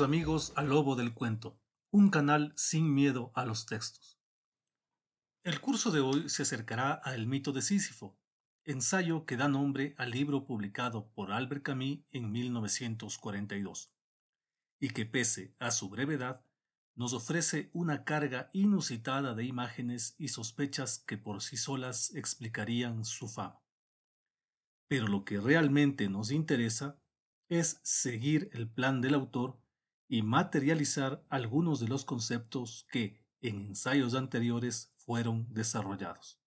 amigos al Lobo del Cuento, un canal sin miedo a los textos. El curso de hoy se acercará al mito de Sísifo, ensayo que da nombre al libro publicado por Albert Camus en 1942, y que pese a su brevedad, nos ofrece una carga inusitada de imágenes y sospechas que por sí solas explicarían su fama. Pero lo que realmente nos interesa es seguir el plan del autor y materializar algunos de los conceptos que en ensayos anteriores fueron desarrollados.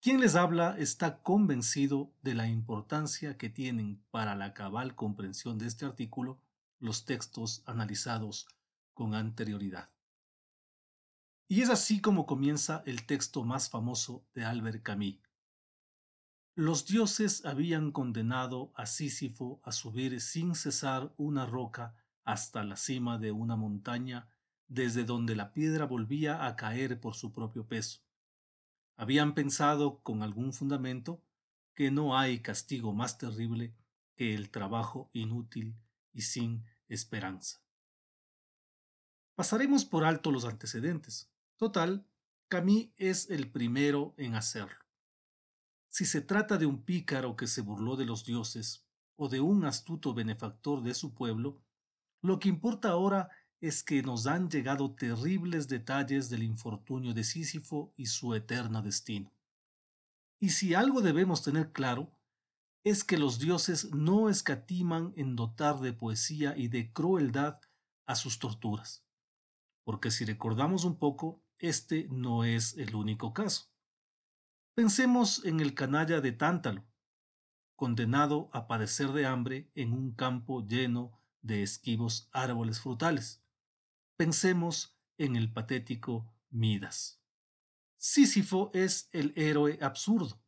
Quien les habla está convencido de la importancia que tienen para la cabal comprensión de este artículo los textos analizados con anterioridad. Y es así como comienza el texto más famoso de Albert Camus, los dioses habían condenado a Sísifo a subir sin cesar una roca hasta la cima de una montaña desde donde la piedra volvía a caer por su propio peso. Habían pensado con algún fundamento que no hay castigo más terrible que el trabajo inútil y sin esperanza. Pasaremos por alto los antecedentes. Total, Camille es el primero en hacerlo. Si se trata de un pícaro que se burló de los dioses o de un astuto benefactor de su pueblo, lo que importa ahora es que nos han llegado terribles detalles del infortunio de Sísifo y su eterno destino. Y si algo debemos tener claro, es que los dioses no escatiman en dotar de poesía y de crueldad a sus torturas. Porque si recordamos un poco, este no es el único caso. Pensemos en el canalla de Tántalo, condenado a padecer de hambre en un campo lleno de esquivos árboles frutales. Pensemos en el patético Midas. Sísifo es el héroe absurdo.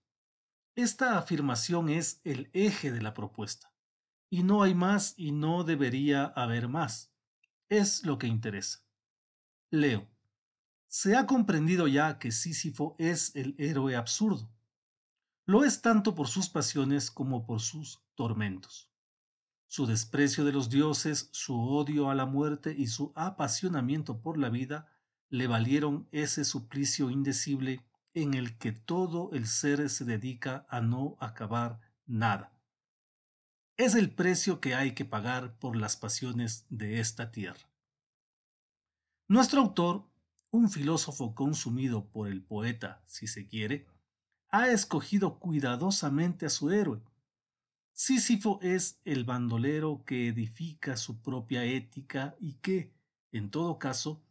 Esta afirmación es el eje de la propuesta. Y no hay más y no debería haber más. Es lo que interesa. Leo. Se ha comprendido ya que Sísifo es el héroe absurdo. Lo es tanto por sus pasiones como por sus tormentos. Su desprecio de los dioses, su odio a la muerte y su apasionamiento por la vida le valieron ese suplicio indecible en el que todo el ser se dedica a no acabar nada. Es el precio que hay que pagar por las pasiones de esta tierra. Nuestro autor un filósofo consumido por el poeta, si se quiere, ha escogido cuidadosamente a su héroe. Sísifo es el bandolero que edifica su propia ética y que, en todo caso,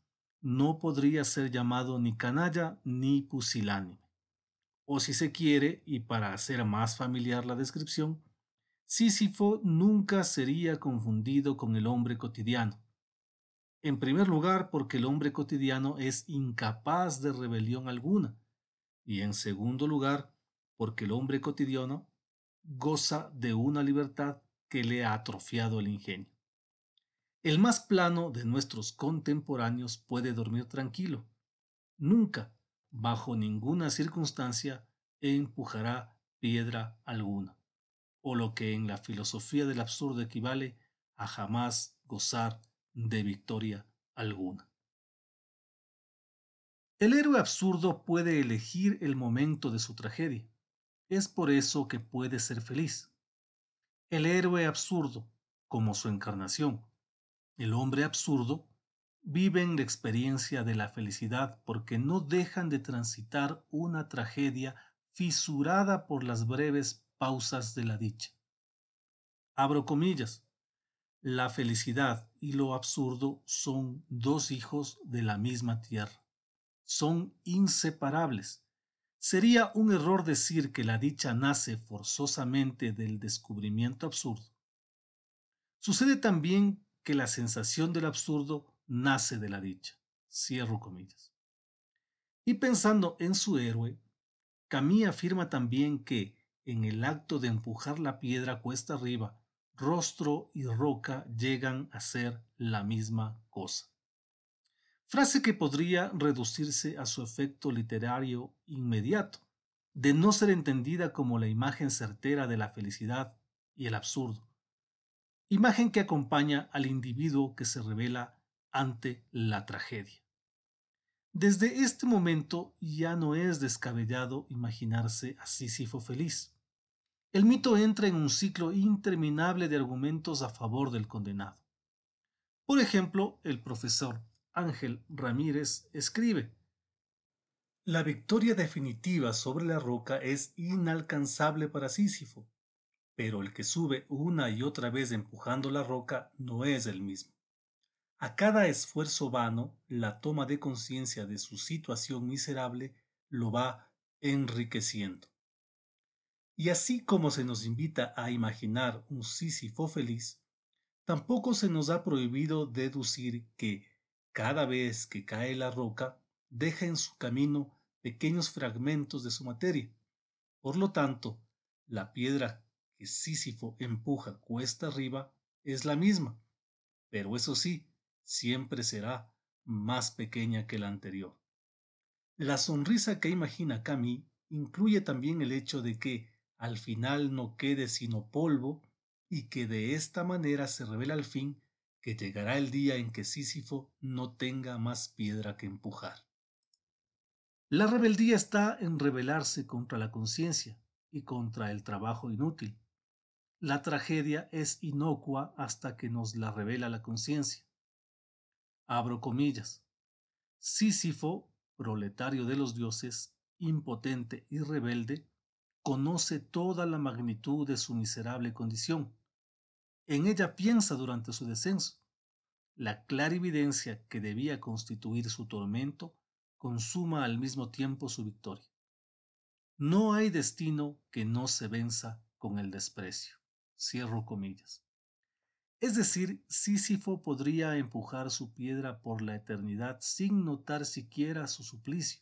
no podría ser llamado ni canalla ni pusilánime. O si se quiere, y para hacer más familiar la descripción, Sísifo nunca sería confundido con el hombre cotidiano, en primer lugar, porque el hombre cotidiano es incapaz de rebelión alguna. Y en segundo lugar, porque el hombre cotidiano goza de una libertad que le ha atrofiado el ingenio. El más plano de nuestros contemporáneos puede dormir tranquilo. Nunca, bajo ninguna circunstancia, empujará piedra alguna, o lo que en la filosofía del absurdo equivale a jamás gozar de victoria alguna. El héroe absurdo puede elegir el momento de su tragedia. Es por eso que puede ser feliz. El héroe absurdo, como su encarnación, el hombre absurdo, viven la experiencia de la felicidad porque no dejan de transitar una tragedia fisurada por las breves pausas de la dicha. Abro comillas. La felicidad y lo absurdo son dos hijos de la misma tierra. Son inseparables. Sería un error decir que la dicha nace forzosamente del descubrimiento absurdo. Sucede también que la sensación del absurdo nace de la dicha. Cierro comillas. Y pensando en su héroe, Camille afirma también que, en el acto de empujar la piedra cuesta arriba rostro y roca llegan a ser la misma cosa. Frase que podría reducirse a su efecto literario inmediato, de no ser entendida como la imagen certera de la felicidad y el absurdo. imagen que acompaña al individuo que se revela ante la tragedia. Desde este momento ya no es descabellado imaginarse a Sísifo feliz. El mito entra en un ciclo interminable de argumentos a favor del condenado. Por ejemplo, el profesor Ángel Ramírez escribe, La victoria definitiva sobre la roca es inalcanzable para Sísifo, pero el que sube una y otra vez empujando la roca no es el mismo. A cada esfuerzo vano, la toma de conciencia de su situación miserable lo va enriqueciendo. Y así como se nos invita a imaginar un Sísifo feliz, tampoco se nos ha prohibido deducir que, cada vez que cae la roca, deja en su camino pequeños fragmentos de su materia. Por lo tanto, la piedra Sísifo empuja cuesta arriba es la misma, pero eso sí, siempre será más pequeña que la anterior. La sonrisa que imagina Camille incluye también el hecho de que al final no quede sino polvo y que de esta manera se revela al fin que llegará el día en que Sísifo no tenga más piedra que empujar. La rebeldía está en rebelarse contra la conciencia y contra el trabajo inútil, la tragedia es inocua hasta que nos la revela la conciencia. Abro comillas. Sísifo, proletario de los dioses, impotente y rebelde, conoce toda la magnitud de su miserable condición. En ella piensa durante su descenso. La clarividencia que debía constituir su tormento consuma al mismo tiempo su victoria. No hay destino que no se venza con el desprecio. Cierro comillas. Es decir, Sísifo podría empujar su piedra por la eternidad sin notar siquiera su suplicio.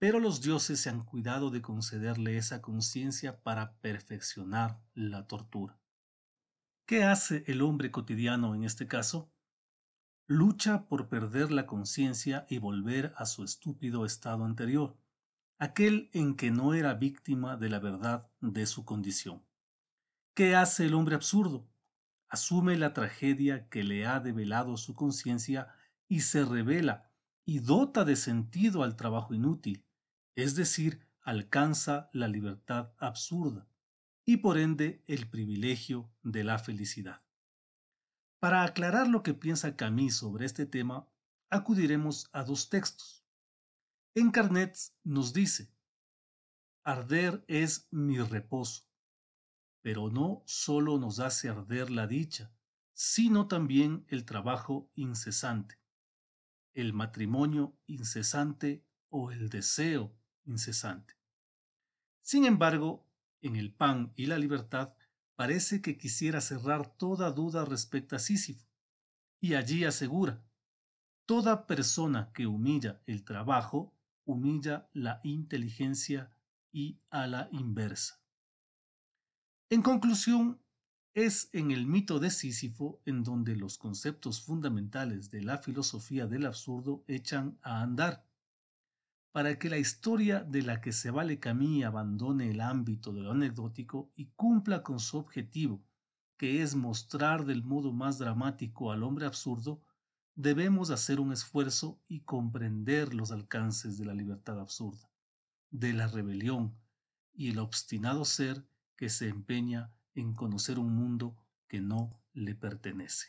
Pero los dioses se han cuidado de concederle esa conciencia para perfeccionar la tortura. ¿Qué hace el hombre cotidiano en este caso? Lucha por perder la conciencia y volver a su estúpido estado anterior, aquel en que no era víctima de la verdad de su condición. ¿Qué hace el hombre absurdo? Asume la tragedia que le ha develado su conciencia y se revela y dota de sentido al trabajo inútil, es decir, alcanza la libertad absurda y por ende el privilegio de la felicidad. Para aclarar lo que piensa Camille sobre este tema, acudiremos a dos textos. En Carnet nos dice, Arder es mi reposo pero no solo nos hace arder la dicha, sino también el trabajo incesante, el matrimonio incesante o el deseo incesante. Sin embargo, en el pan y la libertad parece que quisiera cerrar toda duda respecto a Sísifo, y allí asegura, toda persona que humilla el trabajo humilla la inteligencia y a la inversa. En conclusión, es en el mito de Sísifo en donde los conceptos fundamentales de la filosofía del absurdo echan a andar. Para que la historia de la que se vale Camille abandone el ámbito de lo anecdótico y cumpla con su objetivo, que es mostrar del modo más dramático al hombre absurdo, debemos hacer un esfuerzo y comprender los alcances de la libertad absurda, de la rebelión y el obstinado ser que se empeña en conocer un mundo que no le pertenece.